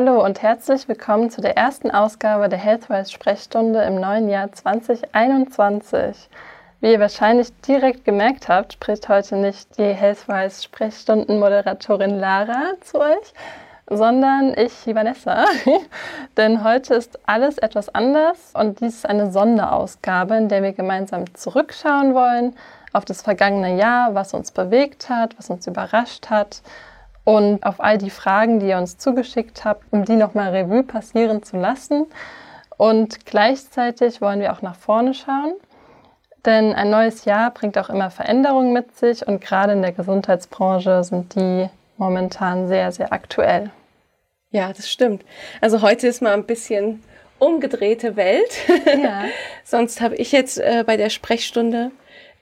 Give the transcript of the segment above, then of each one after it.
Hallo und herzlich willkommen zu der ersten Ausgabe der Healthwise Sprechstunde im neuen Jahr 2021. Wie ihr wahrscheinlich direkt gemerkt habt, spricht heute nicht die Healthwise Sprechstundenmoderatorin Lara zu euch, sondern ich, Vanessa. Denn heute ist alles etwas anders und dies ist eine Sonderausgabe, in der wir gemeinsam zurückschauen wollen auf das vergangene Jahr, was uns bewegt hat, was uns überrascht hat und auf all die Fragen, die ihr uns zugeschickt habt, um die nochmal Revue passieren zu lassen. Und gleichzeitig wollen wir auch nach vorne schauen, denn ein neues Jahr bringt auch immer Veränderungen mit sich und gerade in der Gesundheitsbranche sind die momentan sehr, sehr aktuell. Ja, das stimmt. Also heute ist mal ein bisschen umgedrehte Welt. Ja. Sonst habe ich jetzt äh, bei der Sprechstunde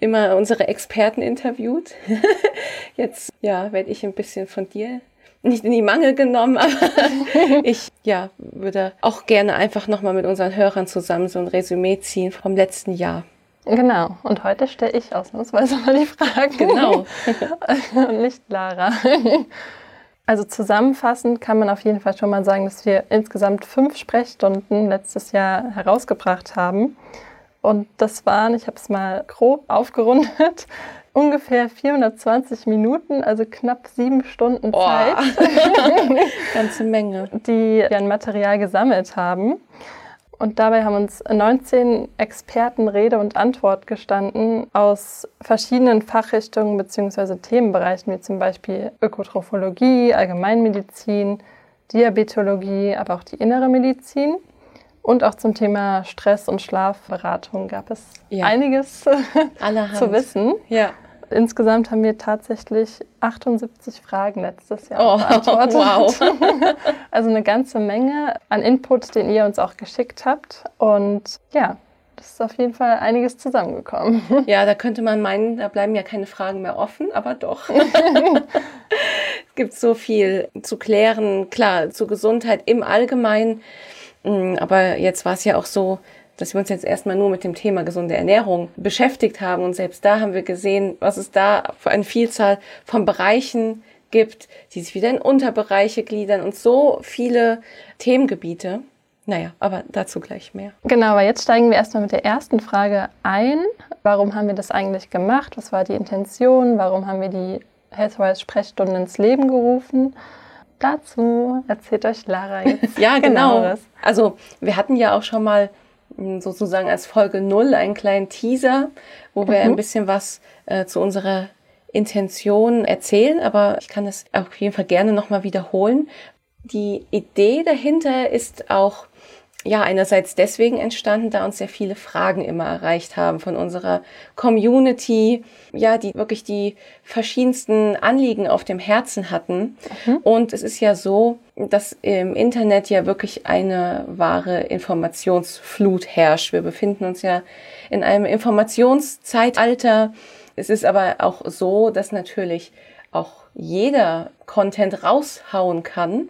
immer unsere Experten interviewt. Jetzt ja, werde ich ein bisschen von dir nicht in die Mangel genommen, aber ich ja, würde auch gerne einfach nochmal mit unseren Hörern zusammen so ein Resümee ziehen vom letzten Jahr. Genau, und heute stelle ich ausnahmsweise mal die Fragen. Genau. und nicht Lara. Also zusammenfassend kann man auf jeden Fall schon mal sagen, dass wir insgesamt fünf Sprechstunden letztes Jahr herausgebracht haben. Und das waren, ich habe es mal grob aufgerundet, ungefähr 420 Minuten, also knapp sieben Stunden oh. Zeit. Ganze Menge. Die wir an Material gesammelt haben. Und dabei haben uns 19 Experten Rede und Antwort gestanden aus verschiedenen Fachrichtungen bzw. Themenbereichen, wie zum Beispiel Ökotrophologie, Allgemeinmedizin, Diabetologie, aber auch die innere Medizin. Und auch zum Thema Stress- und Schlafberatung gab es ja. einiges zu wissen. Ja. Insgesamt haben wir tatsächlich 78 Fragen letztes Jahr oh, beantwortet. Wow. also eine ganze Menge an Input, den ihr uns auch geschickt habt. Und ja, das ist auf jeden Fall einiges zusammengekommen. Ja, da könnte man meinen, da bleiben ja keine Fragen mehr offen, aber doch. es gibt so viel zu klären, klar, zur Gesundheit im Allgemeinen aber jetzt war es ja auch so, dass wir uns jetzt erstmal nur mit dem Thema gesunde Ernährung beschäftigt haben. Und selbst da haben wir gesehen, was es da für eine Vielzahl von Bereichen gibt, die sich wieder in Unterbereiche gliedern und so viele Themengebiete. Naja, aber dazu gleich mehr. Genau, aber jetzt steigen wir erstmal mit der ersten Frage ein. Warum haben wir das eigentlich gemacht? Was war die Intention? Warum haben wir die Healthwise Sprechstunden ins Leben gerufen? Dazu erzählt euch Lara jetzt. ja, genau. Genaueres. Also wir hatten ja auch schon mal hm, sozusagen als Folge null einen kleinen Teaser, wo wir mhm. ein bisschen was äh, zu unserer Intention erzählen, aber ich kann das auf jeden Fall gerne nochmal wiederholen. Die Idee dahinter ist auch ja, einerseits deswegen entstanden, da uns sehr viele Fragen immer erreicht haben von unserer Community, ja, die wirklich die verschiedensten Anliegen auf dem Herzen hatten. Mhm. Und es ist ja so, dass im Internet ja wirklich eine wahre Informationsflut herrscht. Wir befinden uns ja in einem Informationszeitalter. Es ist aber auch so, dass natürlich auch jeder Content raushauen kann.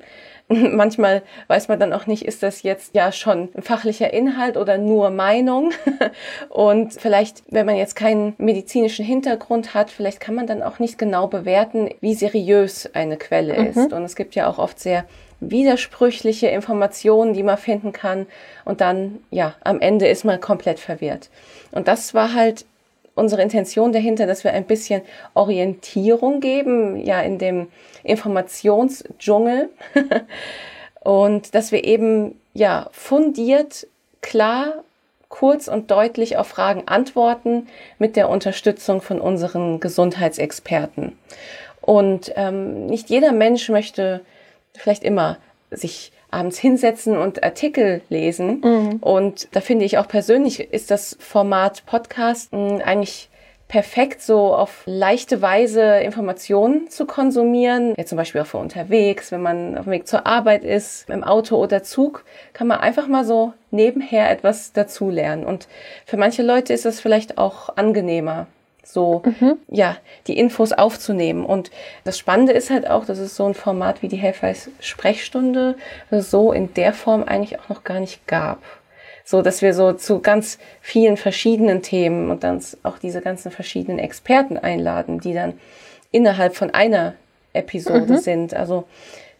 Manchmal weiß man dann auch nicht, ist das jetzt ja schon ein fachlicher Inhalt oder nur Meinung. Und vielleicht, wenn man jetzt keinen medizinischen Hintergrund hat, vielleicht kann man dann auch nicht genau bewerten, wie seriös eine Quelle mhm. ist. Und es gibt ja auch oft sehr widersprüchliche Informationen, die man finden kann. Und dann, ja, am Ende ist man komplett verwirrt. Und das war halt unsere Intention dahinter, dass wir ein bisschen Orientierung geben, ja, in dem Informationsdschungel und dass wir eben, ja, fundiert, klar, kurz und deutlich auf Fragen antworten mit der Unterstützung von unseren Gesundheitsexperten. Und ähm, nicht jeder Mensch möchte vielleicht immer sich abends hinsetzen und Artikel lesen. Mhm. Und da finde ich auch persönlich ist das Format Podcast eigentlich perfekt, so auf leichte Weise Informationen zu konsumieren. Ja, zum Beispiel auch für unterwegs, wenn man auf dem Weg zur Arbeit ist, im Auto oder Zug, kann man einfach mal so nebenher etwas dazulernen. Und für manche Leute ist das vielleicht auch angenehmer, so, mhm. ja, die Infos aufzunehmen. Und das Spannende ist halt auch, dass es so ein Format wie die Helfers Sprechstunde so in der Form eigentlich auch noch gar nicht gab. So, dass wir so zu ganz vielen verschiedenen Themen und dann auch diese ganzen verschiedenen Experten einladen, die dann innerhalb von einer Episode mhm. sind. Also,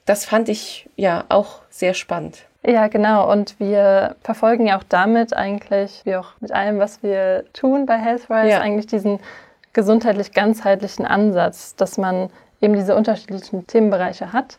das fand ich ja auch sehr spannend. Ja, genau. Und wir verfolgen ja auch damit eigentlich, wie auch mit allem, was wir tun bei HealthWise, ja. eigentlich diesen gesundheitlich ganzheitlichen Ansatz, dass man eben diese unterschiedlichen Themenbereiche hat,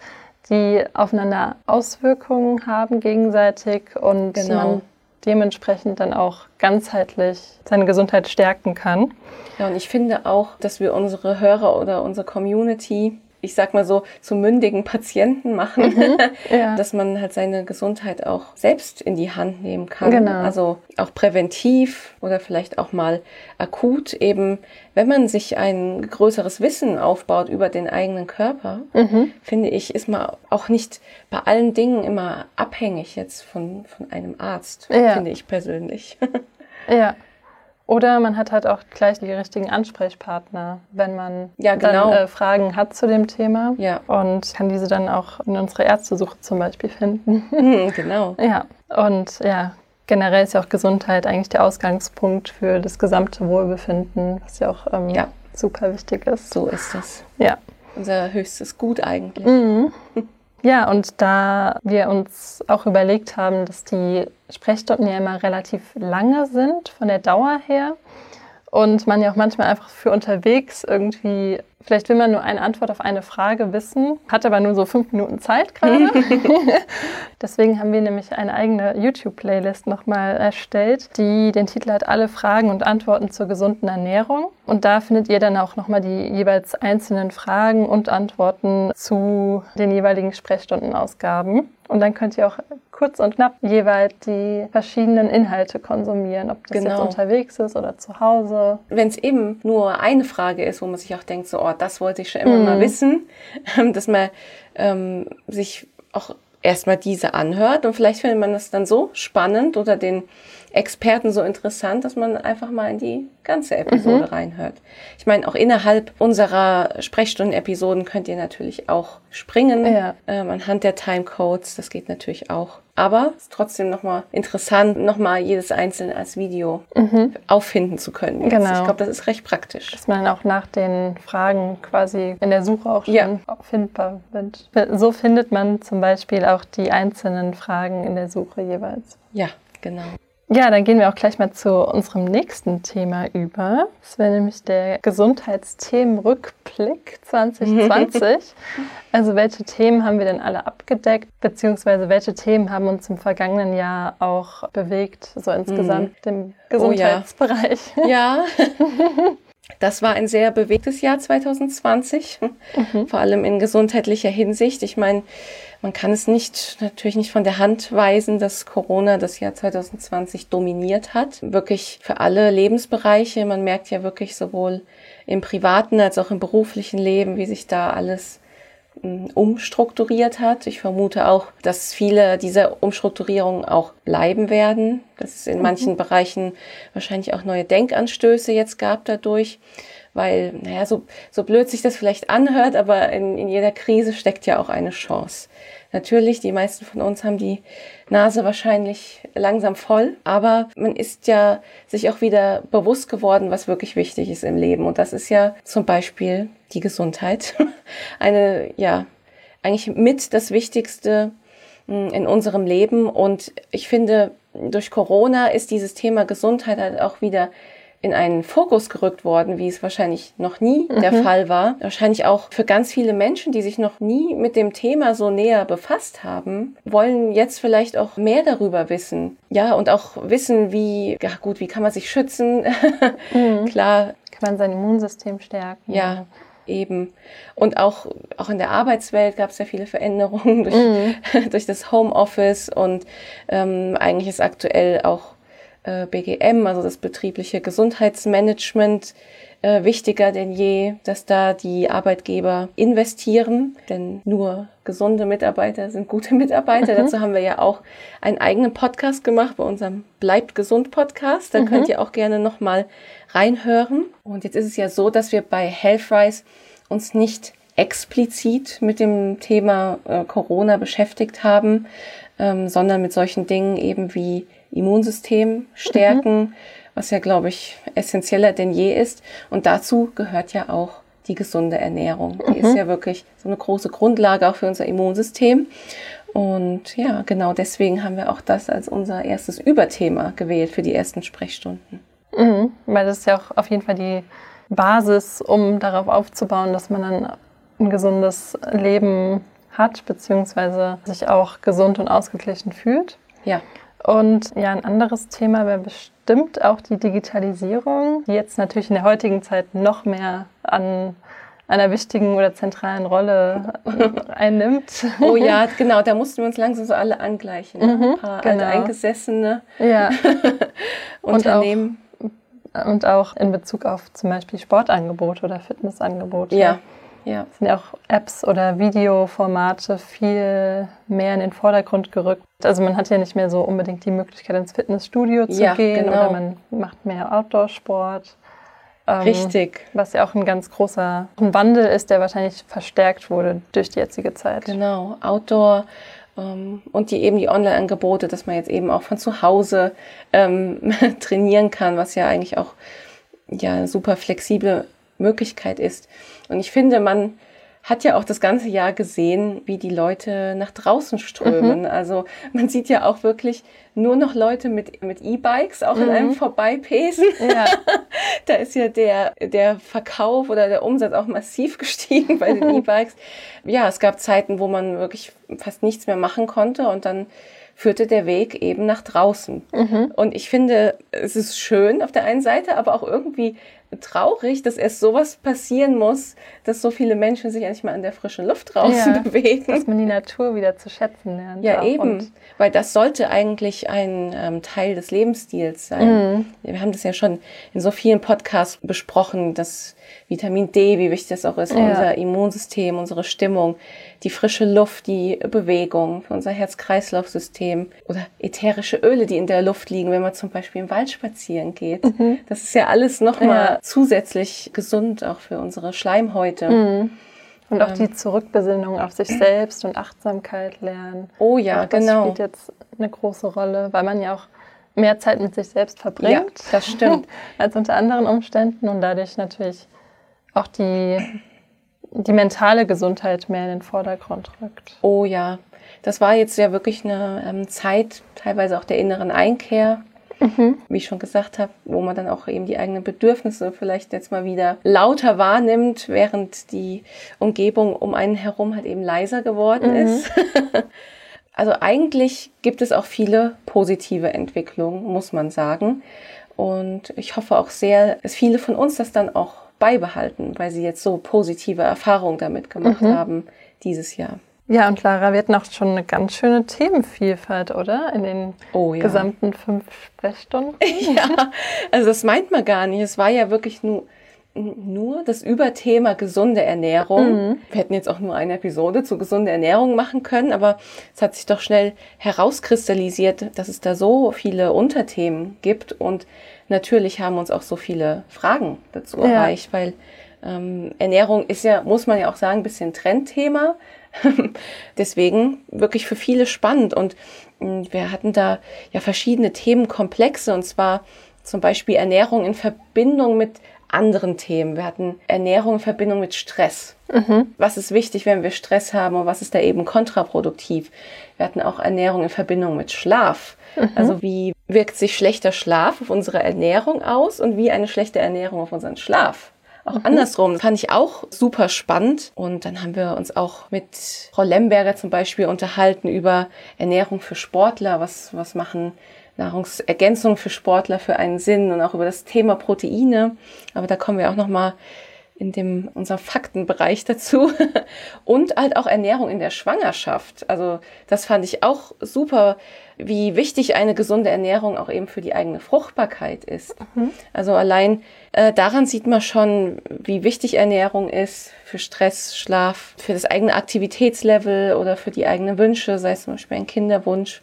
die aufeinander Auswirkungen haben gegenseitig und genau. man dementsprechend dann auch ganzheitlich seine Gesundheit stärken kann. Ja, und ich finde auch, dass wir unsere Hörer oder unsere Community ich sag mal so, zu mündigen Patienten machen, mhm, ja. dass man halt seine Gesundheit auch selbst in die Hand nehmen kann. Genau. Also auch präventiv oder vielleicht auch mal akut eben, wenn man sich ein größeres Wissen aufbaut über den eigenen Körper, mhm. finde ich, ist man auch nicht bei allen Dingen immer abhängig jetzt von, von einem Arzt, ja. finde ich persönlich. Ja. Oder man hat halt auch gleich die richtigen Ansprechpartner, wenn man ja, genau. dann, äh, Fragen hat zu dem Thema. Ja. Und kann diese dann auch in unserer Ärztesuche zum Beispiel finden. Mhm, genau. Ja. Und ja, generell ist ja auch Gesundheit eigentlich der Ausgangspunkt für das gesamte Wohlbefinden, was ja auch ähm, ja. super wichtig ist. So ist es. Ja. Unser höchstes Gut eigentlich. Mhm. Ja, und da wir uns auch überlegt haben, dass die Sprechstunden ja immer relativ lange sind von der Dauer her und man ja auch manchmal einfach für unterwegs irgendwie Vielleicht will man nur eine Antwort auf eine Frage wissen, hat aber nur so fünf Minuten Zeit gerade. Deswegen haben wir nämlich eine eigene YouTube-Playlist nochmal erstellt, die den Titel hat Alle Fragen und Antworten zur gesunden Ernährung. Und da findet ihr dann auch nochmal die jeweils einzelnen Fragen und Antworten zu den jeweiligen Sprechstundenausgaben. Und dann könnt ihr auch kurz und knapp jeweils die verschiedenen Inhalte konsumieren, ob das genau. jetzt unterwegs ist oder zu Hause. Wenn es eben nur eine Frage ist, wo man sich auch denkt, so, oh, das wollte ich schon immer mm. mal mhm. wissen, dass man ähm, sich auch erstmal diese anhört und vielleicht findet man das dann so spannend oder den Experten so interessant, dass man einfach mal in die ganze Episode mhm. reinhört. Ich meine, auch innerhalb unserer Sprechstunden-Episoden könnt ihr natürlich auch springen ja. ähm, anhand der Timecodes. Das geht natürlich auch. Aber es ist trotzdem nochmal interessant, nochmal jedes einzelne als Video mhm. auffinden zu können. Jetzt. Genau. Ich glaube, das ist recht praktisch. Dass man auch nach den Fragen quasi in der Suche auch schon ja. findbar wird. So findet man zum Beispiel auch die einzelnen Fragen in der Suche jeweils. Ja, genau. Ja, dann gehen wir auch gleich mal zu unserem nächsten Thema über. Das wäre nämlich der Gesundheitsthemenrückblick 2020. also welche Themen haben wir denn alle abgedeckt, beziehungsweise welche Themen haben uns im vergangenen Jahr auch bewegt, so insgesamt mhm. im Gesundheitsbereich? Oh ja. ja. Das war ein sehr bewegtes Jahr 2020, mhm. vor allem in gesundheitlicher Hinsicht. Ich meine, man kann es nicht, natürlich nicht von der Hand weisen, dass Corona das Jahr 2020 dominiert hat. Wirklich für alle Lebensbereiche. Man merkt ja wirklich sowohl im privaten als auch im beruflichen Leben, wie sich da alles hm, umstrukturiert hat. Ich vermute auch, dass viele dieser Umstrukturierungen auch bleiben werden, dass es in mhm. manchen Bereichen wahrscheinlich auch neue Denkanstöße jetzt gab dadurch weil, naja, so, so blöd sich das vielleicht anhört, aber in, in jeder Krise steckt ja auch eine Chance. Natürlich, die meisten von uns haben die Nase wahrscheinlich langsam voll, aber man ist ja sich auch wieder bewusst geworden, was wirklich wichtig ist im Leben. Und das ist ja zum Beispiel die Gesundheit. Eine, ja, eigentlich mit das Wichtigste hm, in unserem Leben. Und ich finde, durch Corona ist dieses Thema Gesundheit halt auch wieder in einen Fokus gerückt worden, wie es wahrscheinlich noch nie mhm. der Fall war. Wahrscheinlich auch für ganz viele Menschen, die sich noch nie mit dem Thema so näher befasst haben, wollen jetzt vielleicht auch mehr darüber wissen. Ja, und auch wissen, wie, ja gut, wie kann man sich schützen? Mhm. Klar. Kann man sein Immunsystem stärken. Ja. Eben. Und auch, auch in der Arbeitswelt gab es ja viele Veränderungen durch, mm. durch das Homeoffice und ähm, eigentlich ist aktuell auch BGM, also das betriebliche Gesundheitsmanagement, äh, wichtiger denn je, dass da die Arbeitgeber investieren, denn nur gesunde Mitarbeiter sind gute Mitarbeiter. Mhm. Dazu haben wir ja auch einen eigenen Podcast gemacht bei unserem Bleibt gesund Podcast. Da mhm. könnt ihr auch gerne nochmal reinhören. Und jetzt ist es ja so, dass wir bei Healthrise uns nicht explizit mit dem Thema äh, Corona beschäftigt haben, ähm, sondern mit solchen Dingen eben wie Immunsystem stärken, mhm. was ja, glaube ich, essentieller denn je ist. Und dazu gehört ja auch die gesunde Ernährung. Die mhm. ist ja wirklich so eine große Grundlage auch für unser Immunsystem. Und ja, genau deswegen haben wir auch das als unser erstes Überthema gewählt für die ersten Sprechstunden. Mhm, weil das ist ja auch auf jeden Fall die Basis, um darauf aufzubauen, dass man dann ein gesundes Leben hat, beziehungsweise sich auch gesund und ausgeglichen fühlt. Ja. Und ja, ein anderes Thema wäre bestimmt auch die Digitalisierung, die jetzt natürlich in der heutigen Zeit noch mehr an einer wichtigen oder zentralen Rolle einnimmt. Oh ja, genau, da mussten wir uns langsam so alle angleichen. Ne? Mhm, Ein paar genau. eingesessene ja. Unternehmen. Und auch, und auch in Bezug auf zum Beispiel Sportangebote oder Fitnessangebote. Ja, ja. Sind ja auch Apps oder Videoformate viel mehr in den Vordergrund gerückt. Also man hat ja nicht mehr so unbedingt die Möglichkeit, ins Fitnessstudio zu ja, gehen genau. oder man macht mehr Outdoor-Sport. Ähm, Richtig. Was ja auch ein ganz großer Wandel ist, der wahrscheinlich verstärkt wurde durch die jetzige Zeit. Genau, Outdoor ähm, und die eben die Online-Angebote, dass man jetzt eben auch von zu Hause ähm, trainieren kann, was ja eigentlich auch ja super flexible Möglichkeit ist. Und ich finde, man hat ja auch das ganze Jahr gesehen, wie die Leute nach draußen strömen. Mhm. Also man sieht ja auch wirklich nur noch Leute mit, mit E-Bikes auch mhm. in einem Vorbeipesen. Ja. da ist ja der, der Verkauf oder der Umsatz auch massiv gestiegen bei den E-Bikes. Ja, es gab Zeiten, wo man wirklich fast nichts mehr machen konnte und dann führte der Weg eben nach draußen. Mhm. Und ich finde, es ist schön auf der einen Seite, aber auch irgendwie traurig, dass erst sowas passieren muss, dass so viele Menschen sich eigentlich mal in der frischen Luft draußen ja, bewegen. Dass man die Natur wieder zu schätzen lernt. Ja, eben. Weil das sollte eigentlich ein ähm, Teil des Lebensstils sein. Mhm. Wir haben das ja schon in so vielen Podcasts besprochen, dass Vitamin D, wie wichtig das auch ist ja. unser Immunsystem, unsere Stimmung, die frische Luft, die Bewegung, für unser Herz-Kreislauf-System oder ätherische Öle, die in der Luft liegen, wenn man zum Beispiel im Wald spazieren geht. Mhm. Das ist ja alles nochmal ja. zusätzlich gesund auch für unsere Schleimhäute. Mhm. Und auch ähm. die Zurückbesinnung auf sich selbst und Achtsamkeit lernen. Oh ja, das genau. Das spielt jetzt eine große Rolle, weil man ja auch mehr Zeit mit sich selbst verbringt. Ja, das stimmt. als unter anderen Umständen und dadurch natürlich auch die, die mentale Gesundheit mehr in den Vordergrund rückt. Oh ja, das war jetzt ja wirklich eine ähm, Zeit, teilweise auch der inneren Einkehr. Mhm. Wie ich schon gesagt habe, wo man dann auch eben die eigenen Bedürfnisse vielleicht jetzt mal wieder lauter wahrnimmt, während die Umgebung um einen herum halt eben leiser geworden mhm. ist. also eigentlich gibt es auch viele positive Entwicklungen, muss man sagen. Und ich hoffe auch sehr, dass viele von uns das dann auch beibehalten, weil sie jetzt so positive Erfahrungen damit gemacht mhm. haben dieses Jahr. Ja, und Lara, wir hatten auch schon eine ganz schöne Themenvielfalt, oder? In den oh, ja. gesamten fünf Sprechstunden. ja, also das meint man gar nicht. Es war ja wirklich nur, nur das Überthema gesunde Ernährung. Mhm. Wir hätten jetzt auch nur eine Episode zu gesunder Ernährung machen können, aber es hat sich doch schnell herauskristallisiert, dass es da so viele Unterthemen gibt und natürlich haben uns auch so viele Fragen dazu ja. erreicht, weil ähm, Ernährung ist ja, muss man ja auch sagen, ein bisschen Trendthema. Deswegen wirklich für viele spannend. Und äh, wir hatten da ja verschiedene Themenkomplexe und zwar zum Beispiel Ernährung in Verbindung mit anderen Themen. Wir hatten Ernährung in Verbindung mit Stress. Mhm. Was ist wichtig, wenn wir Stress haben und was ist da eben kontraproduktiv? Wir hatten auch Ernährung in Verbindung mit Schlaf. Mhm. Also wie wirkt sich schlechter Schlaf auf unsere Ernährung aus und wie eine schlechte Ernährung auf unseren Schlaf. Auch mhm. andersrum das fand ich auch super spannend. Und dann haben wir uns auch mit Frau Lemberger zum Beispiel unterhalten über Ernährung für Sportler. Was, was machen Nahrungsergänzungen für Sportler für einen Sinn und auch über das Thema Proteine. Aber da kommen wir auch noch mal in dem, unserem Faktenbereich dazu. Und halt auch Ernährung in der Schwangerschaft. Also das fand ich auch super, wie wichtig eine gesunde Ernährung auch eben für die eigene Fruchtbarkeit ist. Mhm. Also allein äh, daran sieht man schon, wie wichtig Ernährung ist für Stress, Schlaf, für das eigene Aktivitätslevel oder für die eigenen Wünsche, sei es zum Beispiel ein Kinderwunsch.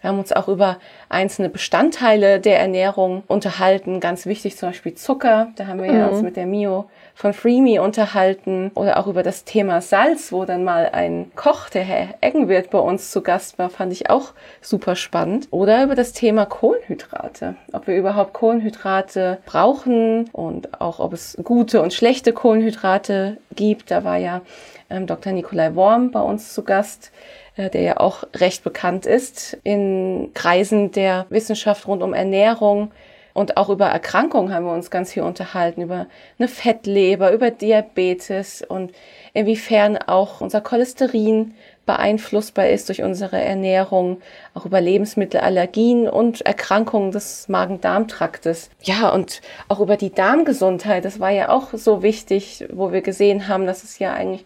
Wir haben uns auch über einzelne Bestandteile der Ernährung unterhalten. Ganz wichtig zum Beispiel Zucker. Da haben wir mhm. ja uns mit der Mio von Freemy unterhalten oder auch über das Thema Salz, wo dann mal ein Koch, der Herr Eggenwirt, bei uns zu Gast war, fand ich auch super spannend. Oder über das Thema Kohlenhydrate. Ob wir überhaupt Kohlenhydrate brauchen und auch ob es gute und schlechte Kohlenhydrate gibt. Da war ja ähm, Dr. Nikolai Worm bei uns zu Gast der ja auch recht bekannt ist in Kreisen der Wissenschaft rund um Ernährung. Und auch über Erkrankungen haben wir uns ganz viel unterhalten, über eine Fettleber, über Diabetes und inwiefern auch unser Cholesterin beeinflussbar ist durch unsere Ernährung, auch über Lebensmittelallergien und Erkrankungen des Magen-Darm-Traktes. Ja, und auch über die Darmgesundheit, das war ja auch so wichtig, wo wir gesehen haben, dass es ja eigentlich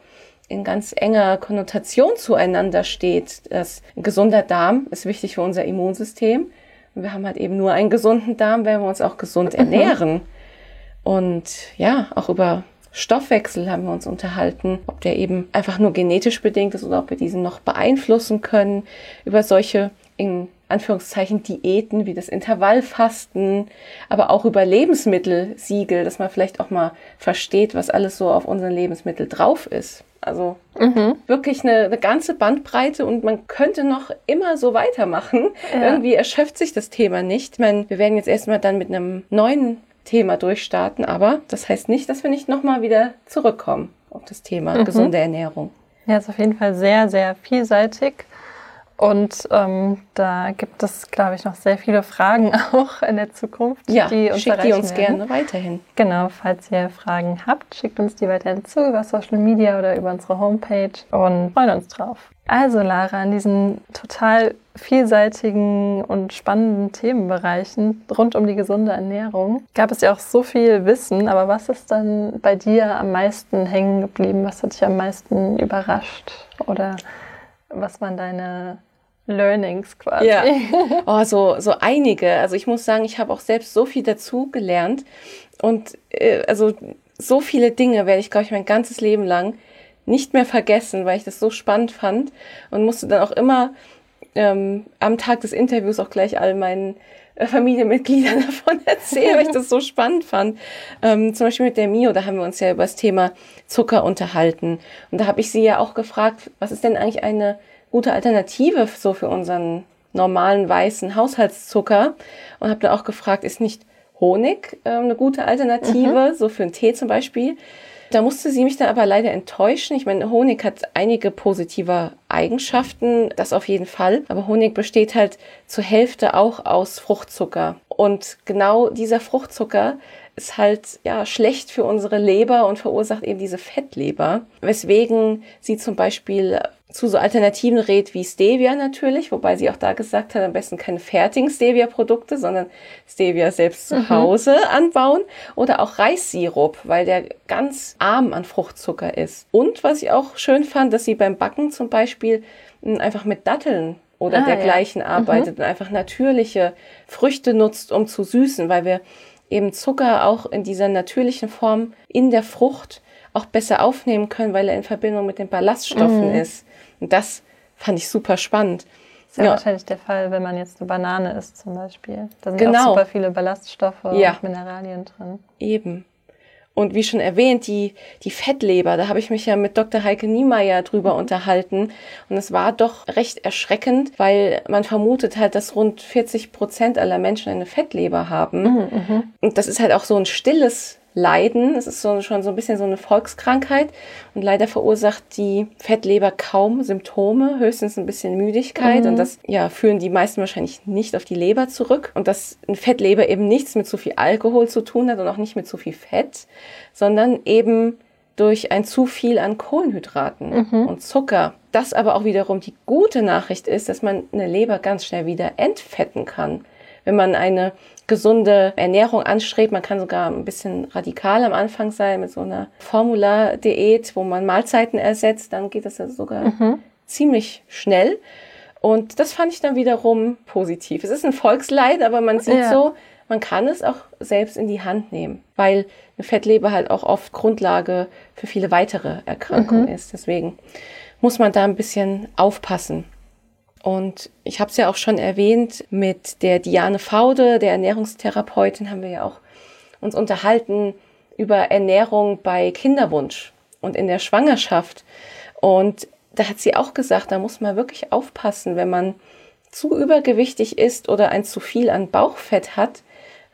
in ganz enger Konnotation zueinander steht. Das gesunder Darm ist wichtig für unser Immunsystem wir haben halt eben nur einen gesunden Darm, wenn wir uns auch gesund ernähren. Und ja, auch über Stoffwechsel haben wir uns unterhalten, ob der eben einfach nur genetisch bedingt ist oder ob wir diesen noch beeinflussen können. Über solche in Anführungszeichen Diäten wie das Intervallfasten, aber auch über Lebensmittelsiegel, dass man vielleicht auch mal versteht, was alles so auf unseren Lebensmitteln drauf ist. Also mhm. wirklich eine, eine, ganze Bandbreite und man könnte noch immer so weitermachen. Ja. Irgendwie erschöpft sich das Thema nicht. Ich meine, wir werden jetzt erstmal dann mit einem neuen Thema durchstarten, aber das heißt nicht, dass wir nicht nochmal wieder zurückkommen auf das Thema mhm. gesunde Ernährung. Ja, ist auf jeden Fall sehr, sehr vielseitig. Und ähm, da gibt es, glaube ich, noch sehr viele Fragen auch in der Zukunft. Ja, die uns schickt die uns werden. gerne weiterhin. Genau, falls ihr Fragen habt, schickt uns die weiterhin zu über Social Media oder über unsere Homepage und freuen uns drauf. Also Lara, an diesen total vielseitigen und spannenden Themenbereichen rund um die gesunde Ernährung gab es ja auch so viel Wissen, aber was ist dann bei dir am meisten hängen geblieben? Was hat dich am meisten überrascht? Oder was waren deine Learnings quasi. Ja. Oh, so, so einige. Also ich muss sagen, ich habe auch selbst so viel dazu gelernt. Und äh, also so viele Dinge werde ich, glaube ich, mein ganzes Leben lang nicht mehr vergessen, weil ich das so spannend fand und musste dann auch immer ähm, am Tag des Interviews auch gleich all meinen äh, Familienmitgliedern davon erzählen, weil ich das so spannend fand. Ähm, zum Beispiel mit der Mio, da haben wir uns ja über das Thema Zucker unterhalten. Und da habe ich sie ja auch gefragt, was ist denn eigentlich eine gute Alternative so für unseren normalen weißen Haushaltszucker und habe dann auch gefragt, ist nicht Honig äh, eine gute Alternative, mhm. so für einen Tee zum Beispiel? Da musste sie mich dann aber leider enttäuschen. Ich meine, Honig hat einige positive Eigenschaften, das auf jeden Fall. Aber Honig besteht halt zur Hälfte auch aus Fruchtzucker. Und genau dieser Fruchtzucker ist halt ja schlecht für unsere Leber und verursacht eben diese Fettleber, weswegen sie zum Beispiel zu so Alternativen rät wie Stevia natürlich, wobei sie auch da gesagt hat, am besten keine fertigen Stevia-Produkte, sondern Stevia selbst zu mhm. Hause anbauen oder auch Reissirup, weil der ganz arm an Fruchtzucker ist. Und was ich auch schön fand, dass sie beim Backen zum Beispiel hm, einfach mit Datteln oder ah, dergleichen ja. arbeitet mhm. und einfach natürliche Früchte nutzt, um zu süßen, weil wir eben Zucker auch in dieser natürlichen Form in der Frucht auch besser aufnehmen können, weil er in Verbindung mit den Ballaststoffen mhm. ist. Und das fand ich super spannend. Das ist ja, ja, wahrscheinlich der Fall, wenn man jetzt eine Banane isst zum Beispiel. Da sind genau. auch super viele Ballaststoffe ja. und Mineralien drin. Eben. Und wie schon erwähnt, die, die Fettleber, da habe ich mich ja mit Dr. Heike Niemeyer drüber unterhalten. Und es war doch recht erschreckend, weil man vermutet halt, dass rund 40 Prozent aller Menschen eine Fettleber haben. Mhm, mhm. und das ist halt auch so ein stilles leiden. Es ist so, schon so ein bisschen so eine Volkskrankheit und leider verursacht die Fettleber kaum Symptome, höchstens ein bisschen Müdigkeit mhm. und das ja führen die meisten wahrscheinlich nicht auf die Leber zurück und dass eine Fettleber eben nichts mit zu viel Alkohol zu tun hat und auch nicht mit zu viel Fett, sondern eben durch ein zu viel an Kohlenhydraten mhm. und Zucker. Das aber auch wiederum die gute Nachricht ist, dass man eine Leber ganz schnell wieder entfetten kann wenn man eine gesunde Ernährung anstrebt. Man kann sogar ein bisschen radikal am Anfang sein mit so einer Formula-Diät, wo man Mahlzeiten ersetzt. Dann geht das ja sogar mhm. ziemlich schnell. Und das fand ich dann wiederum positiv. Es ist ein Volksleid, aber man sieht ja. so, man kann es auch selbst in die Hand nehmen, weil eine Fettleber halt auch oft Grundlage für viele weitere Erkrankungen mhm. ist. Deswegen muss man da ein bisschen aufpassen. Und ich habe es ja auch schon erwähnt, mit der Diane Faude, der Ernährungstherapeutin, haben wir ja auch uns unterhalten, über Ernährung bei Kinderwunsch und in der Schwangerschaft. Und da hat sie auch gesagt, da muss man wirklich aufpassen, wenn man zu übergewichtig ist oder ein zu viel an Bauchfett hat,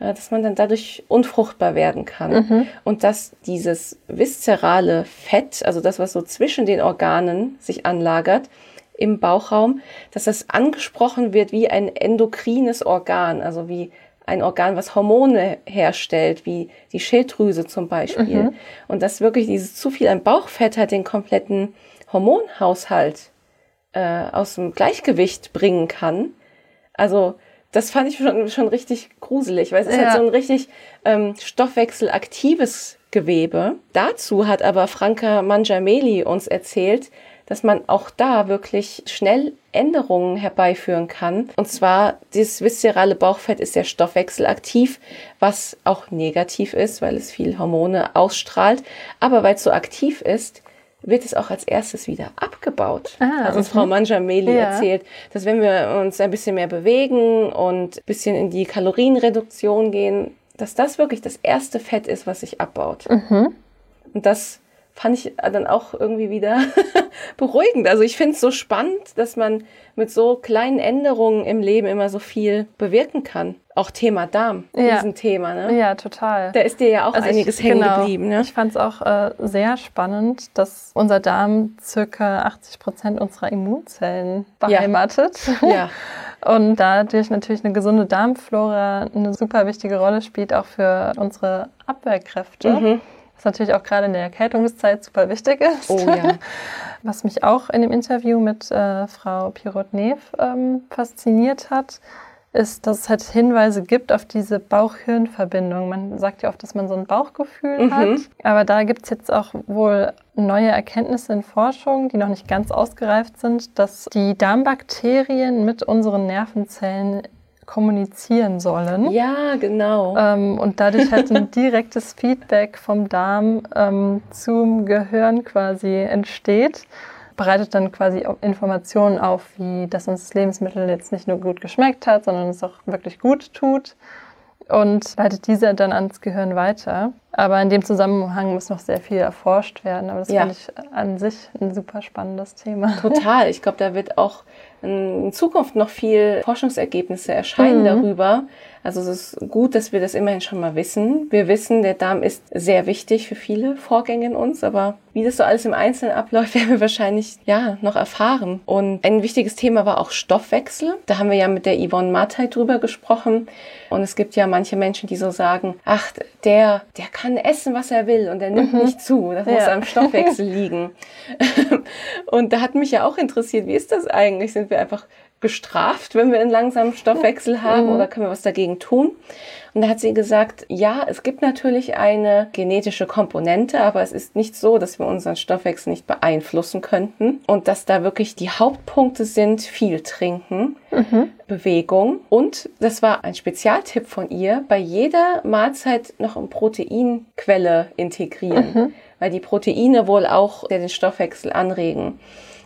äh, dass man dann dadurch unfruchtbar werden kann. Mhm. Und dass dieses viszerale Fett, also das, was so zwischen den Organen sich anlagert, im Bauchraum, dass das angesprochen wird wie ein endokrines Organ, also wie ein Organ, was Hormone herstellt, wie die Schilddrüse zum Beispiel. Mhm. Und dass wirklich dieses zu viel an Bauchfett hat den kompletten Hormonhaushalt äh, aus dem Gleichgewicht bringen kann. Also das fand ich schon, schon richtig gruselig, weil es ja. ist halt so ein richtig ähm, stoffwechselaktives Gewebe. Dazu hat aber Franka Mangiameli uns erzählt, dass man auch da wirklich schnell Änderungen herbeiführen kann. Und zwar, dieses viszerale Bauchfett ist ja stoffwechselaktiv, was auch negativ ist, weil es viel Hormone ausstrahlt. Aber weil es so aktiv ist, wird es auch als erstes wieder abgebaut. Ah, hat uns Frau Manjameli ja. erzählt, dass wenn wir uns ein bisschen mehr bewegen und ein bisschen in die Kalorienreduktion gehen, dass das wirklich das erste Fett ist, was sich abbaut. Mhm. Und das fand ich dann auch irgendwie wieder beruhigend. Also ich finde es so spannend, dass man mit so kleinen Änderungen im Leben immer so viel bewirken kann. Auch Thema Darm, ja. diesen Thema. Ne? Ja, total. Da ist dir ja auch also einiges ich, hängen genau, geblieben. Ne? Ich fand es auch äh, sehr spannend, dass unser Darm circa 80 Prozent unserer Immunzellen beheimatet. Ja. ja. Und dadurch natürlich eine gesunde Darmflora eine super wichtige Rolle spielt, auch für unsere Abwehrkräfte. Mhm was natürlich auch gerade in der Erkältungszeit super wichtig ist. Oh ja. Was mich auch in dem Interview mit äh, Frau Pirot-Nev ähm, fasziniert hat, ist, dass es halt Hinweise gibt auf diese Bauch-Hirn-Verbindung. Man sagt ja oft, dass man so ein Bauchgefühl mhm. hat, aber da gibt es jetzt auch wohl neue Erkenntnisse in Forschung, die noch nicht ganz ausgereift sind, dass die Darmbakterien mit unseren Nervenzellen kommunizieren sollen. Ja, genau. Ähm, und dadurch halt ein direktes Feedback vom Darm ähm, zum Gehirn quasi entsteht. Bereitet dann quasi Informationen auf, wie dass uns das Lebensmittel jetzt nicht nur gut geschmeckt hat, sondern es auch wirklich gut tut und leitet diese dann ans Gehirn weiter. Aber in dem Zusammenhang muss noch sehr viel erforscht werden. Aber das ja. finde ich an sich ein super spannendes Thema. Total. Ich glaube, da wird auch in Zukunft noch viel Forschungsergebnisse erscheinen mhm. darüber. Also es ist gut, dass wir das immerhin schon mal wissen. Wir wissen, der Darm ist sehr wichtig für viele Vorgänge in uns, aber wie das so alles im Einzelnen abläuft, werden wir wahrscheinlich ja noch erfahren. Und ein wichtiges Thema war auch Stoffwechsel. Da haben wir ja mit der Yvonne Matai drüber gesprochen. Und es gibt ja manche Menschen, die so sagen, ach, der, der kann essen, was er will und der nimmt mhm. nicht zu. Das ja. muss am Stoffwechsel liegen. und da hat mich ja auch interessiert, wie ist das eigentlich? Sind wir einfach gestraft, wenn wir einen langsamen Stoffwechsel haben mhm. oder können wir was dagegen tun? Und da hat sie gesagt, ja, es gibt natürlich eine genetische Komponente, aber es ist nicht so, dass wir unseren Stoffwechsel nicht beeinflussen könnten und dass da wirklich die Hauptpunkte sind, viel trinken, mhm. Bewegung und das war ein Spezialtipp von ihr, bei jeder Mahlzeit noch eine Proteinquelle integrieren, mhm. weil die Proteine wohl auch den Stoffwechsel anregen.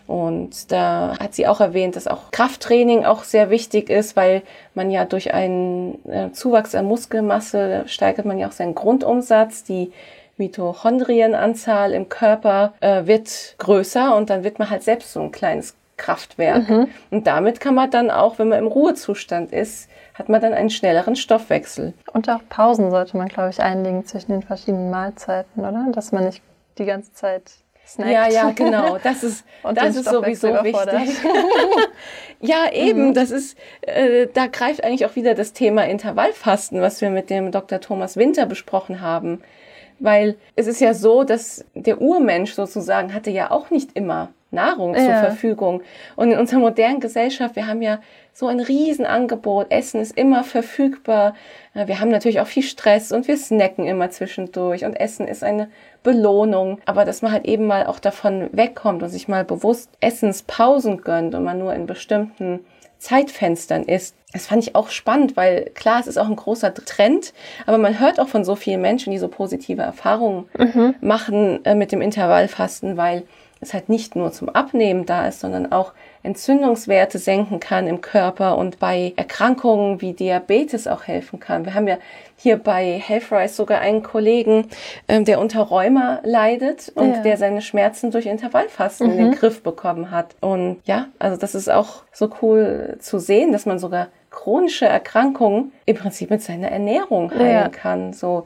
Und da hat sie auch erwähnt, dass auch Krafttraining auch sehr wichtig ist, weil man ja durch einen äh, Zuwachs an Muskelmasse steigert man ja auch seinen Grundumsatz. Die Mitochondrienanzahl im Körper äh, wird größer und dann wird man halt selbst so ein kleines Kraftwerk. Mhm. Und damit kann man dann auch, wenn man im Ruhezustand ist, hat man dann einen schnelleren Stoffwechsel. Und auch Pausen sollte man, glaube ich, einlegen zwischen den verschiedenen Mahlzeiten, oder? Dass man nicht die ganze Zeit snackt. Ja, ja, genau. Das ist, das ist sowieso wichtig. ja, eben. Mhm. Das ist, äh, da greift eigentlich auch wieder das Thema Intervallfasten, was wir mit dem Dr. Thomas Winter besprochen haben. Weil es ist ja so, dass der Urmensch sozusagen hatte ja auch nicht immer Nahrung ja. zur Verfügung. Und in unserer modernen Gesellschaft, wir haben ja so ein Riesenangebot. Essen ist immer verfügbar. Wir haben natürlich auch viel Stress und wir snacken immer zwischendurch und Essen ist eine Belohnung. Aber dass man halt eben mal auch davon wegkommt und sich mal bewusst Essenspausen gönnt und man nur in bestimmten Zeitfenstern ist. Das fand ich auch spannend, weil klar, es ist auch ein großer Trend, aber man hört auch von so vielen Menschen, die so positive Erfahrungen mhm. machen äh, mit dem Intervallfasten, weil es halt nicht nur zum Abnehmen da ist, sondern auch Entzündungswerte senken kann im Körper und bei Erkrankungen wie Diabetes auch helfen kann. Wir haben ja hier bei Healthrise sogar einen Kollegen, ähm, der unter Rheuma leidet und ja. der seine Schmerzen durch Intervallfasten mhm. in den mhm. Griff bekommen hat. Und ja, also das ist auch so cool zu sehen, dass man sogar chronische Erkrankungen im Prinzip mit seiner Ernährung heilen ja. kann. So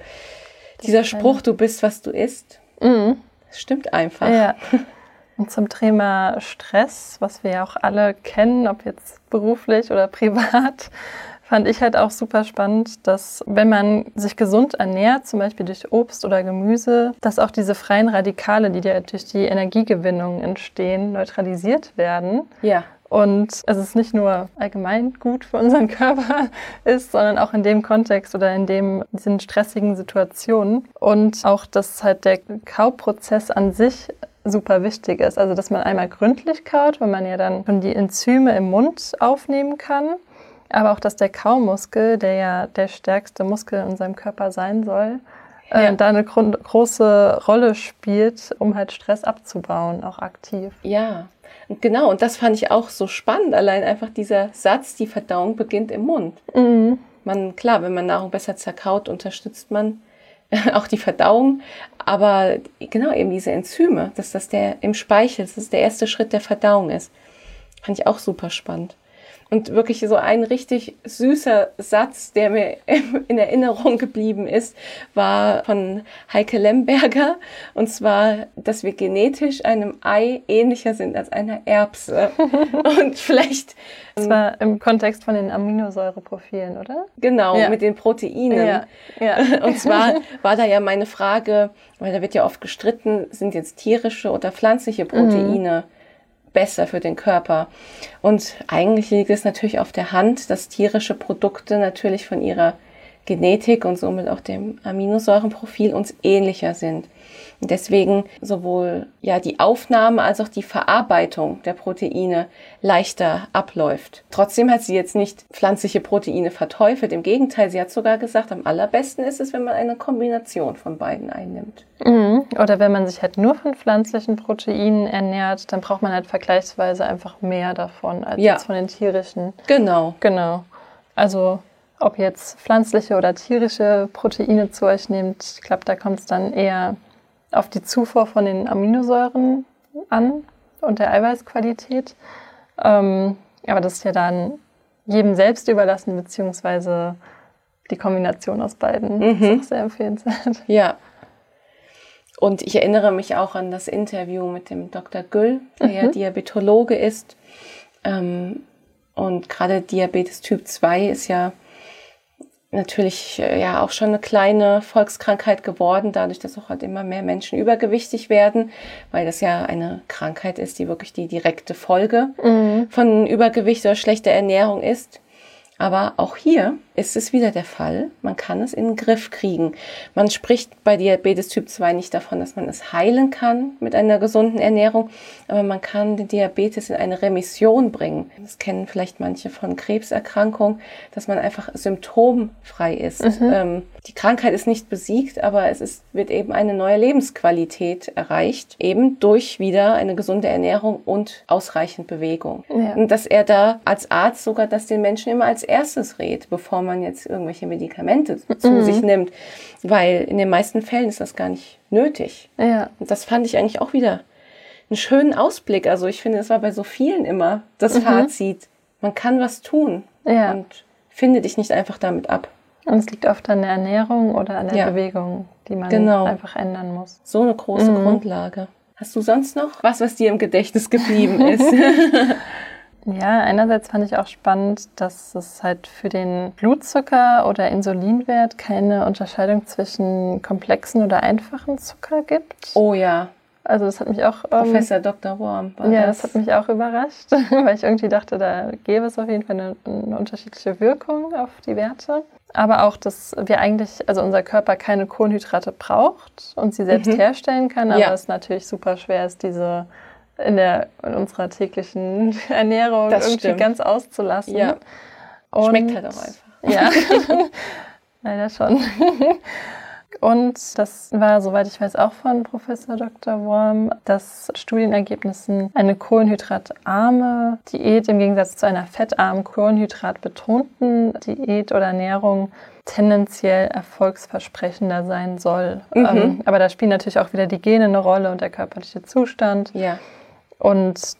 dieser Spruch, du bist, was du isst, mhm. stimmt einfach. Ja. Und zum Thema Stress, was wir ja auch alle kennen, ob jetzt beruflich oder privat, fand ich halt auch super spannend, dass wenn man sich gesund ernährt, zum Beispiel durch Obst oder Gemüse, dass auch diese freien Radikale, die ja durch die Energiegewinnung entstehen, neutralisiert werden. Ja. Und es ist nicht nur allgemein gut für unseren Körper ist, sondern auch in dem Kontext oder in dem, diesen stressigen Situationen. Und auch, dass halt der Kauprozess an sich super wichtig ist. Also, dass man einmal gründlich kaut, weil man ja dann schon die Enzyme im Mund aufnehmen kann. Aber auch, dass der Kaumuskel, der ja der stärkste Muskel in unserem Körper sein soll, äh, ja. äh, da eine große Rolle spielt, um halt Stress abzubauen, auch aktiv. Ja, genau. Und das fand ich auch so spannend. Allein einfach dieser Satz, die Verdauung beginnt im Mund. Mhm. Man, klar, wenn man Nahrung besser zerkaut, unterstützt man auch die Verdauung, aber genau eben diese Enzyme, dass das der im Speichel, dass das der erste Schritt der Verdauung ist, fand ich auch super spannend. Und wirklich so ein richtig süßer Satz, der mir in Erinnerung geblieben ist, war von Heike Lemberger. Und zwar, dass wir genetisch einem Ei ähnlicher sind als einer Erbse. Und vielleicht. Das war im Kontext von den Aminosäureprofilen, oder? Genau, ja. mit den Proteinen. Ja. ja. Und zwar war da ja meine Frage, weil da wird ja oft gestritten, sind jetzt tierische oder pflanzliche Proteine mhm besser für den Körper. Und eigentlich liegt es natürlich auf der Hand, dass tierische Produkte natürlich von ihrer Genetik und somit auch dem Aminosäurenprofil uns ähnlicher sind. Und deswegen sowohl ja die Aufnahme als auch die Verarbeitung der Proteine leichter abläuft. Trotzdem hat sie jetzt nicht pflanzliche Proteine verteufelt. Im Gegenteil, sie hat sogar gesagt, am allerbesten ist es, wenn man eine Kombination von beiden einnimmt. Mhm. Oder wenn man sich halt nur von pflanzlichen Proteinen ernährt, dann braucht man halt vergleichsweise einfach mehr davon als ja. von den tierischen. Genau. Genau. Also ob jetzt pflanzliche oder tierische Proteine zu euch nehmt, ich glaube, da kommt es dann eher auf die Zufuhr von den Aminosäuren an und der Eiweißqualität. Ähm, aber das ist ja dann jedem selbst überlassen, beziehungsweise die Kombination aus beiden mhm. ist auch sehr empfehlenswert. Ja. Und ich erinnere mich auch an das Interview mit dem Dr. Güll, der mhm. ja Diabetologe ist. Ähm, und gerade Diabetes Typ 2 ist ja natürlich äh, ja auch schon eine kleine Volkskrankheit geworden, dadurch, dass auch halt immer mehr Menschen übergewichtig werden, weil das ja eine Krankheit ist, die wirklich die direkte Folge mhm. von Übergewicht oder schlechter Ernährung ist. Aber auch hier ist es wieder der Fall. Man kann es in den Griff kriegen. Man spricht bei Diabetes Typ 2 nicht davon, dass man es heilen kann mit einer gesunden Ernährung, aber man kann den Diabetes in eine Remission bringen. Das kennen vielleicht manche von Krebserkrankungen, dass man einfach symptomfrei ist. Mhm. Ähm, die Krankheit ist nicht besiegt, aber es ist, wird eben eine neue Lebensqualität erreicht, eben durch wieder eine gesunde Ernährung und ausreichend Bewegung. Ja. Und dass er da als Arzt sogar das den Menschen immer als erstes rät, bevor man jetzt irgendwelche Medikamente zu mhm. sich nimmt, weil in den meisten Fällen ist das gar nicht nötig. Ja. Und das fand ich eigentlich auch wieder einen schönen Ausblick. Also ich finde, es war bei so vielen immer das mhm. Fazit. Man kann was tun ja. und finde dich nicht einfach damit ab. Und es liegt oft an der Ernährung oder an der ja. Bewegung, die man genau. einfach ändern muss. So eine große mhm. Grundlage. Hast du sonst noch was, was dir im Gedächtnis geblieben ist? Ja, einerseits fand ich auch spannend, dass es halt für den Blutzucker oder Insulinwert keine Unterscheidung zwischen komplexen oder einfachen Zucker gibt. Oh ja. Also das hat mich auch... Ähm, Professor Dr. Worm. ja, das. das. hat mich auch überrascht, weil ich irgendwie dachte, da gäbe es auf jeden Fall eine, eine unterschiedliche Wirkung auf die Werte. Aber auch, dass wir eigentlich, also unser Körper keine Kohlenhydrate braucht und sie selbst mhm. herstellen kann, aber ja. es natürlich super schwer ist, diese in, der, in unserer täglichen Ernährung das irgendwie stimmt. ganz auszulassen. Ja. Und, Schmeckt halt auch einfach. Ja, leider schon. Und das war, soweit ich weiß, auch von Professor Dr. Worm, dass Studienergebnissen eine kohlenhydratarme Diät im Gegensatz zu einer fettarmen, kohlenhydratbetonten Diät oder Ernährung tendenziell erfolgsversprechender sein soll. Mhm. Ähm, aber da spielen natürlich auch wieder die Gene eine Rolle und der körperliche Zustand. Ja. Und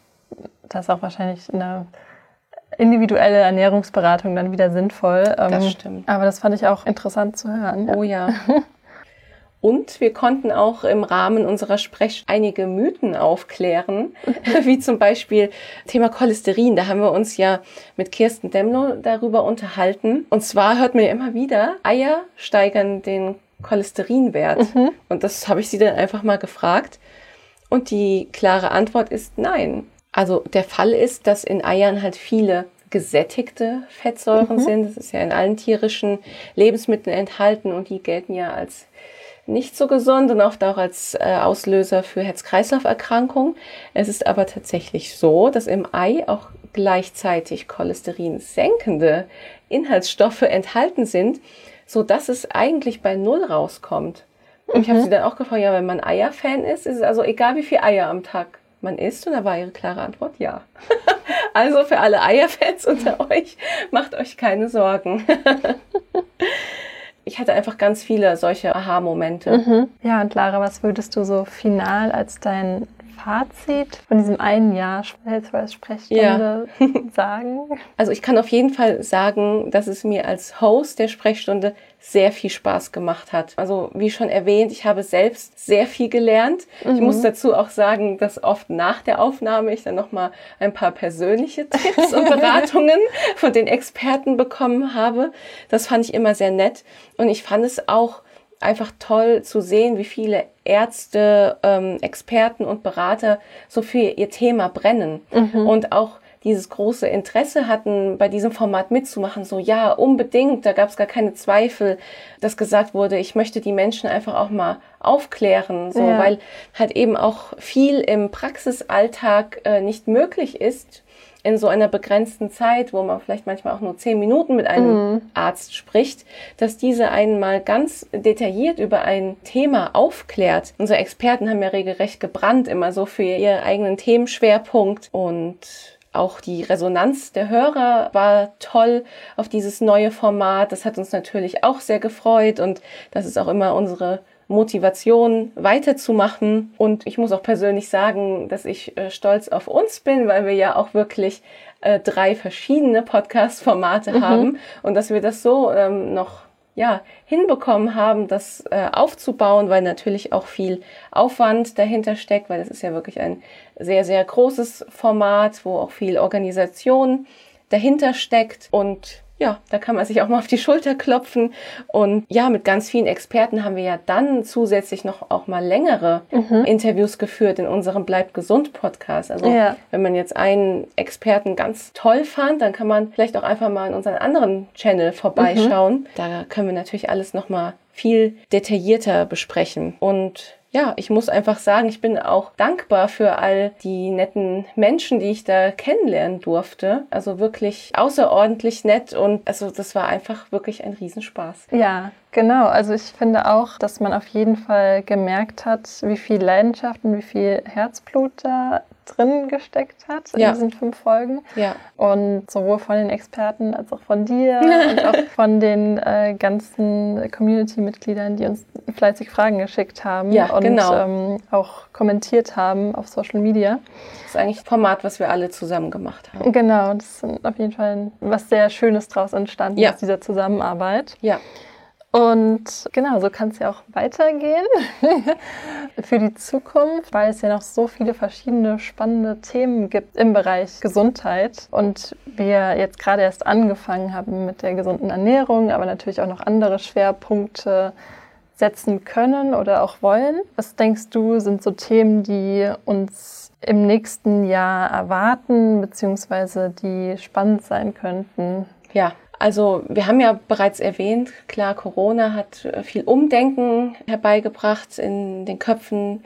das ist auch wahrscheinlich eine individuelle Ernährungsberatung dann wieder sinnvoll. Das ähm, stimmt. Aber das fand ich auch interessant zu hören. Oh ja. Und wir konnten auch im Rahmen unserer Sprech einige Mythen aufklären, wie zum Beispiel Thema Cholesterin. Da haben wir uns ja mit Kirsten Demlo darüber unterhalten. Und zwar hört man ja immer wieder, Eier steigern den Cholesterinwert. Mhm. Und das habe ich sie dann einfach mal gefragt. Und die klare Antwort ist nein. Also der Fall ist, dass in Eiern halt viele gesättigte Fettsäuren mhm. sind. Das ist ja in allen tierischen Lebensmitteln enthalten und die gelten ja als nicht so gesund und oft auch als äh, Auslöser für Herz-Kreislauf-Erkrankungen. Es ist aber tatsächlich so, dass im Ei auch gleichzeitig Cholesterin senkende Inhaltsstoffe enthalten sind, so dass es eigentlich bei Null rauskommt. Und ich habe mhm. sie dann auch gefragt, ja, wenn man Eierfan ist, ist es also egal, wie viel Eier am Tag man isst. Und da war ihre klare Antwort ja. also für alle Eierfans unter euch, macht euch keine Sorgen. ich hatte einfach ganz viele solche Aha-Momente. Mhm. Ja, und Lara, was würdest du so final als dein Fazit von diesem einen Jahr Sprechstunde ja. sagen? Also ich kann auf jeden Fall sagen, dass es mir als Host der Sprechstunde sehr viel Spaß gemacht hat. Also wie schon erwähnt, ich habe selbst sehr viel gelernt. Mhm. Ich muss dazu auch sagen, dass oft nach der Aufnahme ich dann nochmal ein paar persönliche Tipps und Beratungen von den Experten bekommen habe. Das fand ich immer sehr nett. Und ich fand es auch einfach toll zu sehen, wie viele Ärzte, ähm, Experten und Berater so für ihr Thema brennen mhm. und auch dieses große Interesse hatten, bei diesem Format mitzumachen. So, ja, unbedingt, da gab es gar keine Zweifel, dass gesagt wurde, ich möchte die Menschen einfach auch mal aufklären, so, ja. weil halt eben auch viel im Praxisalltag äh, nicht möglich ist in so einer begrenzten Zeit, wo man vielleicht manchmal auch nur zehn Minuten mit einem mhm. Arzt spricht, dass diese einen mal ganz detailliert über ein Thema aufklärt. Unsere Experten haben ja regelrecht gebrannt immer so für ihren eigenen Themenschwerpunkt und auch die Resonanz der Hörer war toll auf dieses neue Format. Das hat uns natürlich auch sehr gefreut und das ist auch immer unsere Motivation weiterzumachen. Und ich muss auch persönlich sagen, dass ich äh, stolz auf uns bin, weil wir ja auch wirklich äh, drei verschiedene Podcast-Formate mhm. haben und dass wir das so ähm, noch ja, hinbekommen haben, das äh, aufzubauen, weil natürlich auch viel Aufwand dahinter steckt, weil es ist ja wirklich ein sehr, sehr großes Format, wo auch viel Organisation dahinter steckt und ja, da kann man sich auch mal auf die Schulter klopfen. Und ja, mit ganz vielen Experten haben wir ja dann zusätzlich noch auch mal längere mhm. Interviews geführt in unserem Bleibt gesund Podcast. Also ja. wenn man jetzt einen Experten ganz toll fand, dann kann man vielleicht auch einfach mal in unseren anderen Channel vorbeischauen. Mhm. Da können wir natürlich alles noch mal viel detaillierter besprechen. Und ja, ich muss einfach sagen, ich bin auch dankbar für all die netten Menschen, die ich da kennenlernen durfte. Also wirklich außerordentlich nett und also das war einfach wirklich ein Riesenspaß. Ja, genau. Also ich finde auch, dass man auf jeden Fall gemerkt hat, wie viel Leidenschaft und wie viel Herzblut da drin gesteckt hat in ja. diesen fünf Folgen. Ja. Und sowohl von den Experten als auch von dir und auch von den äh, ganzen Community-Mitgliedern, die uns fleißig Fragen geschickt haben ja, und genau. ähm, auch kommentiert haben auf Social Media. Das ist eigentlich ein Format, was wir alle zusammen gemacht haben. Genau, das ist auf jeden Fall was sehr Schönes daraus entstanden ja. aus dieser Zusammenarbeit. Ja. Und genau, so kann es ja auch weitergehen für die Zukunft, weil es ja noch so viele verschiedene spannende Themen gibt im Bereich Gesundheit und wir jetzt gerade erst angefangen haben mit der gesunden Ernährung, aber natürlich auch noch andere Schwerpunkte setzen können oder auch wollen. Was denkst du, sind so Themen, die uns im nächsten Jahr erwarten, beziehungsweise die spannend sein könnten? Ja, also wir haben ja bereits erwähnt, klar, Corona hat viel Umdenken herbeigebracht in den Köpfen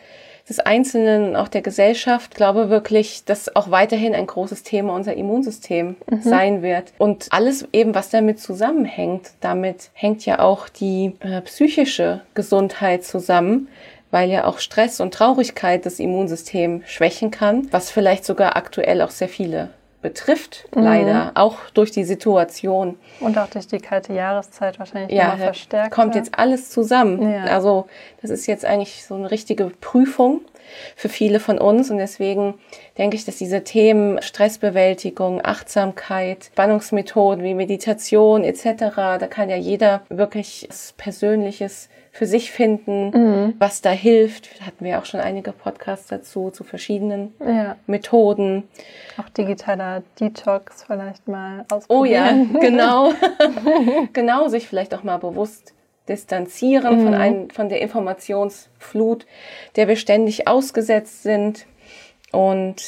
des Einzelnen und auch der Gesellschaft. Ich glaube wirklich, dass auch weiterhin ein großes Thema unser Immunsystem mhm. sein wird. Und alles eben, was damit zusammenhängt, damit hängt ja auch die äh, psychische Gesundheit zusammen weil ja auch Stress und Traurigkeit das Immunsystem schwächen kann, was vielleicht sogar aktuell auch sehr viele betrifft, mhm. leider, auch durch die Situation. Und auch durch die kalte Jahreszeit wahrscheinlich ja, verstärkt. Kommt jetzt alles zusammen. Ja. Also das ist jetzt eigentlich so eine richtige Prüfung für viele von uns und deswegen denke ich, dass diese Themen Stressbewältigung, Achtsamkeit, Spannungsmethoden wie Meditation etc., da kann ja jeder wirklich Persönliches für sich finden, mhm. was da hilft. Hatten wir auch schon einige Podcasts dazu, zu verschiedenen ja. Methoden. Auch digitaler Detox vielleicht mal ausprobieren. Oh ja, genau. genau, sich vielleicht auch mal bewusst distanzieren mhm. von, ein, von der Informationsflut, der wir ständig ausgesetzt sind. Und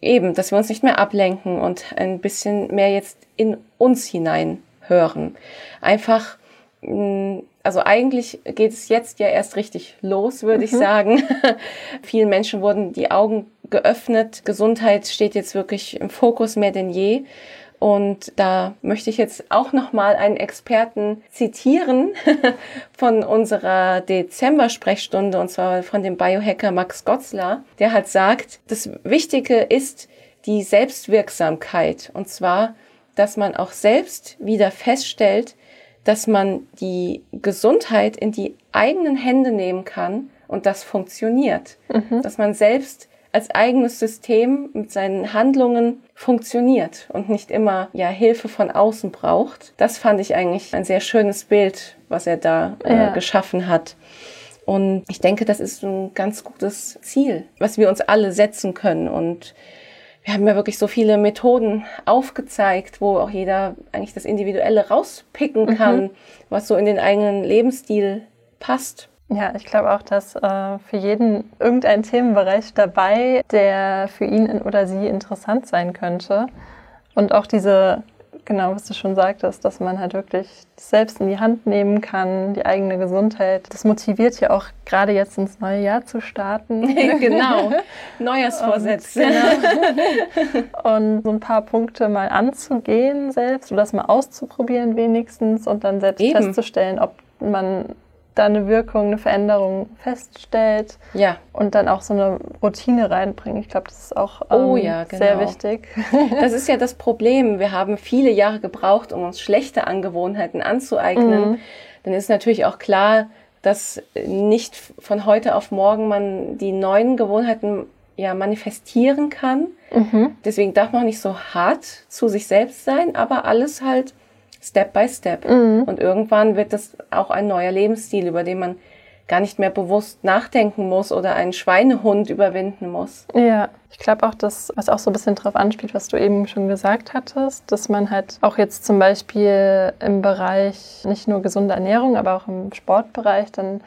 eben, dass wir uns nicht mehr ablenken und ein bisschen mehr jetzt in uns hinein hören. Einfach also eigentlich geht es jetzt ja erst richtig los, würde mhm. ich sagen. Vielen Menschen wurden die Augen geöffnet. Gesundheit steht jetzt wirklich im Fokus mehr denn je. Und da möchte ich jetzt auch nochmal einen Experten zitieren von unserer Dezember-Sprechstunde, und zwar von dem Biohacker Max Gotzler, der halt sagt, das Wichtige ist die Selbstwirksamkeit. Und zwar, dass man auch selbst wieder feststellt, dass man die Gesundheit in die eigenen Hände nehmen kann und das funktioniert. Mhm. Dass man selbst als eigenes System mit seinen Handlungen funktioniert und nicht immer ja Hilfe von außen braucht. Das fand ich eigentlich ein sehr schönes Bild, was er da äh, ja. geschaffen hat. Und ich denke, das ist ein ganz gutes Ziel, was wir uns alle setzen können und wir haben ja wirklich so viele Methoden aufgezeigt, wo auch jeder eigentlich das Individuelle rauspicken mhm. kann, mhm. was so in den eigenen Lebensstil passt. Ja, ich glaube auch, dass äh, für jeden irgendein Themenbereich dabei, der für ihn oder sie interessant sein könnte. Und auch diese genau, was du schon sagtest, dass man halt wirklich selbst in die Hand nehmen kann, die eigene Gesundheit. Das motiviert ja auch gerade jetzt ins neue Jahr zu starten. genau, Neujahrsvorsätze. Genau. Und so ein paar Punkte mal anzugehen selbst oder das mal auszuprobieren wenigstens und dann selbst Eben. festzustellen, ob man da eine Wirkung, eine Veränderung feststellt ja. und dann auch so eine Routine reinbringen. Ich glaube, das ist auch oh ähm, oh, ja, genau. sehr wichtig. Das ist ja das Problem. Wir haben viele Jahre gebraucht, um uns schlechte Angewohnheiten anzueignen. Mhm. Dann ist natürlich auch klar, dass nicht von heute auf morgen man die neuen Gewohnheiten ja manifestieren kann. Mhm. Deswegen darf man nicht so hart zu sich selbst sein, aber alles halt Step by Step. Mhm. Und irgendwann wird das auch ein neuer Lebensstil, über den man gar nicht mehr bewusst nachdenken muss oder einen Schweinehund überwinden muss. Ja, ich glaube auch, dass, was auch so ein bisschen drauf anspielt, was du eben schon gesagt hattest, dass man halt auch jetzt zum Beispiel im Bereich nicht nur gesunde Ernährung, aber auch im Sportbereich dann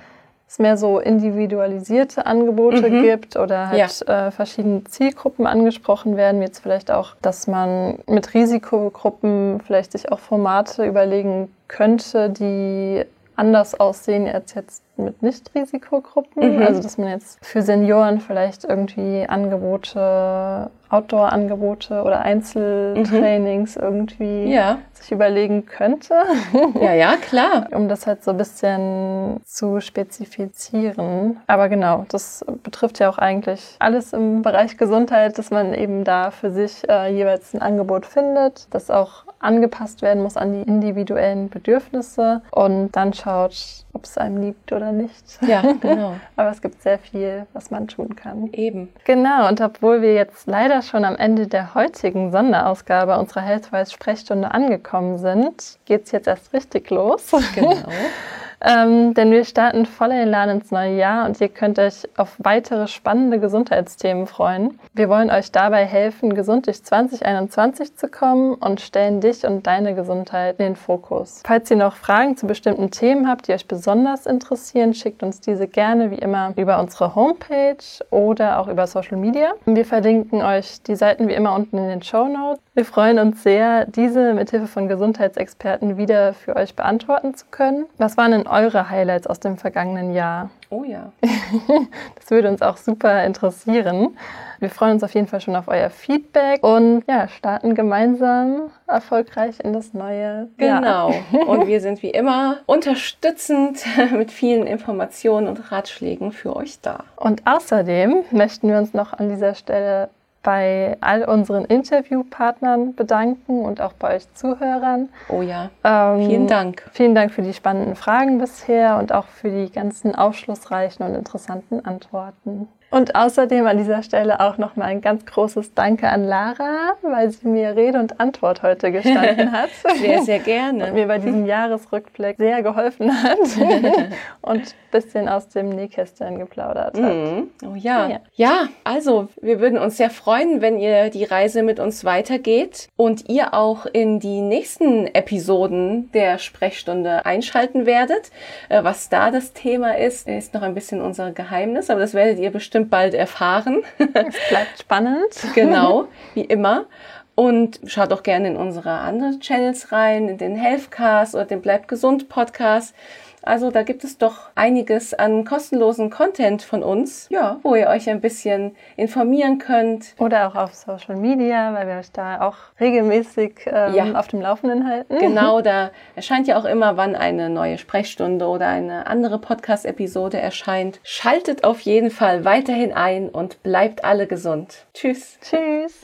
es mehr so individualisierte Angebote mhm. gibt oder halt ja. äh, verschiedene Zielgruppen angesprochen werden, jetzt vielleicht auch, dass man mit Risikogruppen vielleicht sich auch Formate überlegen könnte, die anders aussehen als jetzt mit Nicht-Risikogruppen. Mhm. Also dass man jetzt für Senioren vielleicht irgendwie Angebote Outdoor-Angebote oder Einzeltrainings mhm. irgendwie ja. sich überlegen könnte. Ja, ja, klar. um das halt so ein bisschen zu spezifizieren. Aber genau, das betrifft ja auch eigentlich alles im Bereich Gesundheit, dass man eben da für sich äh, jeweils ein Angebot findet, das auch angepasst werden muss an die individuellen Bedürfnisse und dann schaut, ob es einem liegt oder nicht. Ja, genau. Aber es gibt sehr viel, was man tun kann. Eben. Genau, und obwohl wir jetzt leider schon am Ende der heutigen Sonderausgabe unserer Healthwise Sprechstunde angekommen sind, geht es jetzt erst richtig los. Genau. Ähm, denn wir starten voller Elan ins neue Jahr und ihr könnt euch auf weitere spannende Gesundheitsthemen freuen. Wir wollen euch dabei helfen, gesund durch 2021 zu kommen und stellen dich und deine Gesundheit in den Fokus. Falls ihr noch Fragen zu bestimmten Themen habt, die euch besonders interessieren, schickt uns diese gerne wie immer über unsere Homepage oder auch über Social Media. Wir verlinken euch die Seiten wie immer unten in den Show Notes. Wir freuen uns sehr, diese mithilfe von Gesundheitsexperten wieder für euch beantworten zu können. Was waren denn eure Highlights aus dem vergangenen Jahr? Oh ja. das würde uns auch super interessieren. Wir freuen uns auf jeden Fall schon auf euer Feedback und ja, starten gemeinsam erfolgreich in das neue Jahr. Genau. Und wir sind wie immer unterstützend mit vielen Informationen und Ratschlägen für euch da. Und außerdem möchten wir uns noch an dieser Stelle bei all unseren Interviewpartnern bedanken und auch bei euch Zuhörern. Oh ja. Ähm, vielen Dank. Vielen Dank für die spannenden Fragen bisher und auch für die ganzen aufschlussreichen und interessanten Antworten. Und außerdem an dieser Stelle auch nochmal ein ganz großes Danke an Lara, weil sie mir Rede und Antwort heute gestanden hat. sehr, sehr gerne. Und mir bei diesem Jahresrückblick sehr geholfen hat und ein bisschen aus dem Nähkästchen geplaudert hat. Mhm. Oh ja. ja. Ja, also wir würden uns sehr freuen, wenn ihr die Reise mit uns weitergeht und ihr auch in die nächsten Episoden der Sprechstunde einschalten werdet. Äh, was da das Thema ist, ist noch ein bisschen unser Geheimnis, aber das werdet ihr bestimmt bestimmt bald erfahren. Es bleibt spannend. genau, wie immer. Und schaut auch gerne in unsere anderen Channels rein, in den Healthcast oder den Bleib gesund Podcast. Also da gibt es doch einiges an kostenlosen Content von uns, ja, wo ihr euch ein bisschen informieren könnt. Oder auch auf Social Media, weil wir euch da auch regelmäßig ähm, ja. auf dem Laufenden halten. Genau, da erscheint ja auch immer, wann eine neue Sprechstunde oder eine andere Podcast-Episode erscheint. Schaltet auf jeden Fall weiterhin ein und bleibt alle gesund. Tschüss. Tschüss.